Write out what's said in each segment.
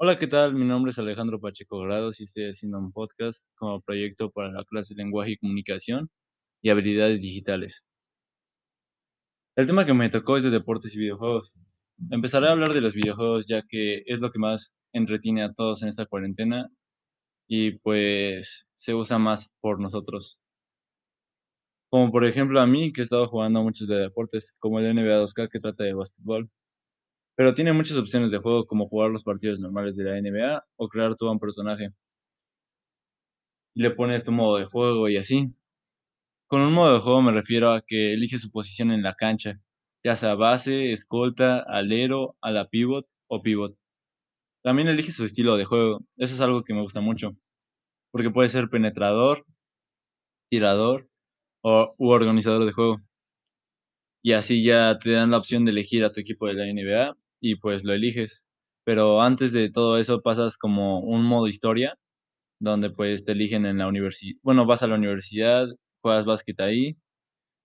Hola, ¿qué tal? Mi nombre es Alejandro Pacheco Grados y estoy haciendo un podcast como proyecto para la clase de Lenguaje y Comunicación y Habilidades Digitales. El tema que me tocó es de deportes y videojuegos. Empezaré a hablar de los videojuegos ya que es lo que más entretiene a todos en esta cuarentena y pues se usa más por nosotros. Como por ejemplo a mí que he estado jugando muchos de deportes, como el NBA 2K que trata de básquetbol. Pero tiene muchas opciones de juego como jugar los partidos normales de la NBA o crear tú a un personaje. Le pones tu modo de juego y así. Con un modo de juego me refiero a que elige su posición en la cancha, ya sea base, escolta, alero, ala pivot o pivot. También elige su estilo de juego, eso es algo que me gusta mucho, porque puede ser penetrador, tirador o, u organizador de juego. Y así ya te dan la opción de elegir a tu equipo de la NBA y pues lo eliges. Pero antes de todo eso pasas como un modo historia, donde pues te eligen en la universidad, bueno, vas a la universidad, juegas básquet ahí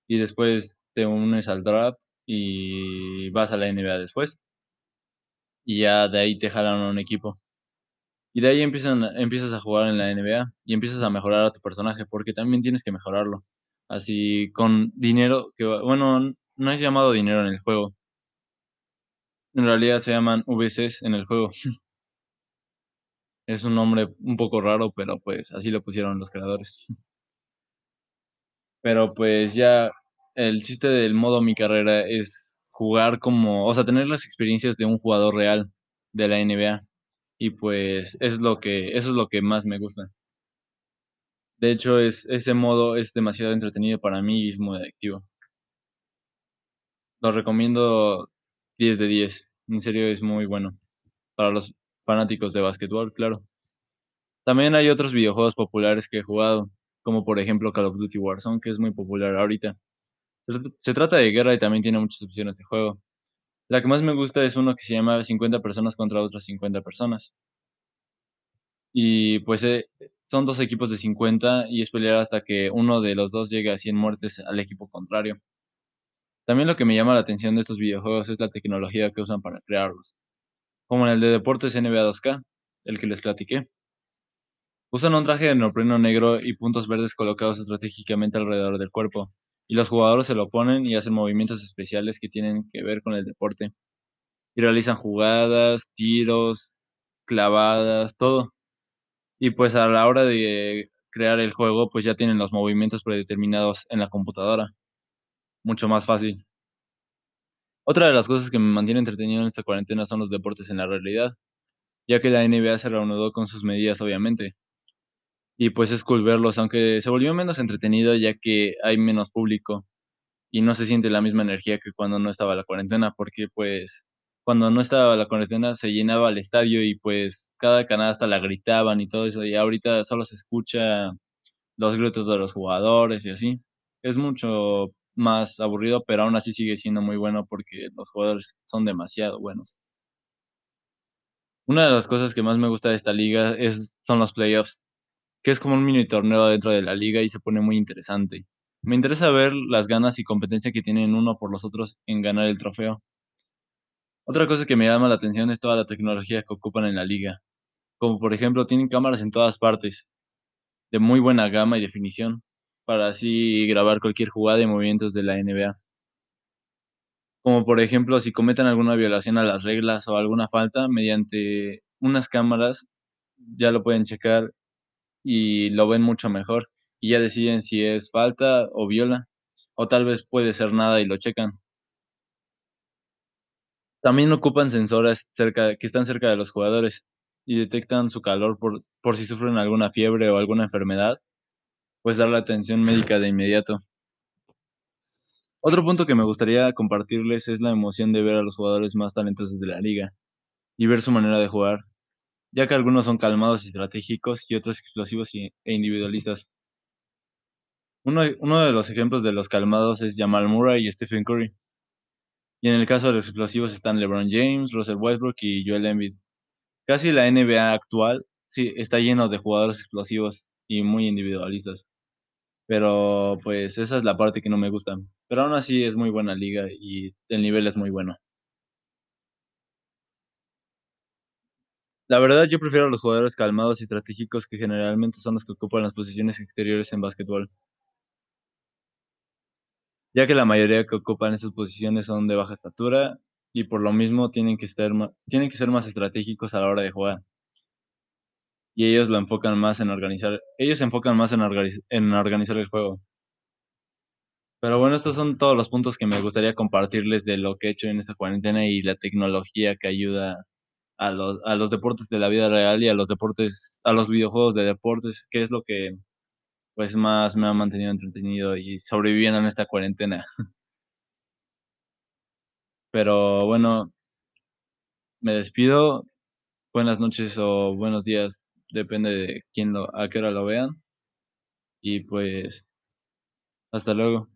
y después te unes al draft y vas a la NBA después. Y ya de ahí te jalan a un equipo. Y de ahí empiezan, empiezas a jugar en la NBA y empiezas a mejorar a tu personaje, porque también tienes que mejorarlo. Así con dinero, que bueno, no es llamado dinero en el juego. En realidad se llaman VCs en el juego. Es un nombre un poco raro, pero pues así lo pusieron los creadores. Pero pues ya el chiste del modo mi carrera es jugar como, o sea, tener las experiencias de un jugador real de la NBA. Y pues es lo que, eso es lo que más me gusta. De hecho, es, ese modo es demasiado entretenido para mí y es muy adictivo. Lo recomiendo 10 de 10. En serio es muy bueno. Para los fanáticos de básquetbol, claro. También hay otros videojuegos populares que he jugado, como por ejemplo Call of Duty Warzone, que es muy popular ahorita. Se trata de guerra y también tiene muchas opciones de juego. La que más me gusta es uno que se llama 50 personas contra otras 50 personas. Y pues eh, son dos equipos de 50 y es pelear hasta que uno de los dos llegue a 100 muertes al equipo contrario. También lo que me llama la atención de estos videojuegos es la tecnología que usan para crearlos. Como en el de deportes NBA 2K, el que les platiqué. Usan un traje de neopreno negro y puntos verdes colocados estratégicamente alrededor del cuerpo, y los jugadores se lo ponen y hacen movimientos especiales que tienen que ver con el deporte. Y realizan jugadas, tiros, clavadas, todo. Y pues a la hora de crear el juego, pues ya tienen los movimientos predeterminados en la computadora. Mucho más fácil. Otra de las cosas que me mantiene entretenido en esta cuarentena son los deportes en la realidad, ya que la NBA se reanudó con sus medidas obviamente. Y pues es cool verlos, aunque se volvió menos entretenido ya que hay menos público y no se siente la misma energía que cuando no estaba la cuarentena, porque pues cuando no estaba la cuarentena se llenaba el estadio y pues cada canasta la gritaban y todo eso, y ahorita solo se escucha los gritos de los jugadores y así. Es mucho más aburrido, pero aún así sigue siendo muy bueno porque los jugadores son demasiado buenos. Una de las cosas que más me gusta de esta liga es, son los playoffs, que es como un mini torneo dentro de la liga y se pone muy interesante. Me interesa ver las ganas y competencia que tienen uno por los otros en ganar el trofeo. Otra cosa que me llama la atención es toda la tecnología que ocupan en la liga. Como por ejemplo, tienen cámaras en todas partes, de muy buena gama y definición, para así grabar cualquier jugada y movimientos de la NBA. Como por ejemplo, si cometen alguna violación a las reglas o alguna falta, mediante unas cámaras ya lo pueden checar y lo ven mucho mejor y ya deciden si es falta o viola, o tal vez puede ser nada y lo checan. También ocupan sensores cerca, que están cerca de los jugadores y detectan su calor por, por si sufren alguna fiebre o alguna enfermedad, pues dar la atención médica de inmediato. Otro punto que me gustaría compartirles es la emoción de ver a los jugadores más talentosos de la liga y ver su manera de jugar, ya que algunos son calmados y estratégicos y otros explosivos e individualistas. Uno, uno de los ejemplos de los calmados es Jamal Murray y Stephen Curry. Y en el caso de los explosivos están LeBron James, Russell Westbrook y Joel Embiid. Casi la NBA actual sí está lleno de jugadores explosivos y muy individualistas. Pero pues esa es la parte que no me gusta. Pero aún así es muy buena liga y el nivel es muy bueno. La verdad, yo prefiero a los jugadores calmados y estratégicos, que generalmente son los que ocupan las posiciones exteriores en basquetbol. Ya que la mayoría que ocupan esas posiciones son de baja estatura, y por lo mismo tienen que estar tienen que ser más estratégicos a la hora de jugar. Y ellos lo enfocan más en organizar ellos se enfocan más en en organizar el juego. Pero bueno, estos son todos los puntos que me gustaría compartirles de lo que he hecho en esta cuarentena, y la tecnología que ayuda a los a los deportes de la vida real, y a los deportes a los videojuegos de deportes, que es lo que, pues, más me ha mantenido entretenido y sobreviviendo en esta cuarentena. Pero bueno me despido. Buenas noches o buenos días, depende de quién lo a qué hora lo vean. Y pues hasta luego.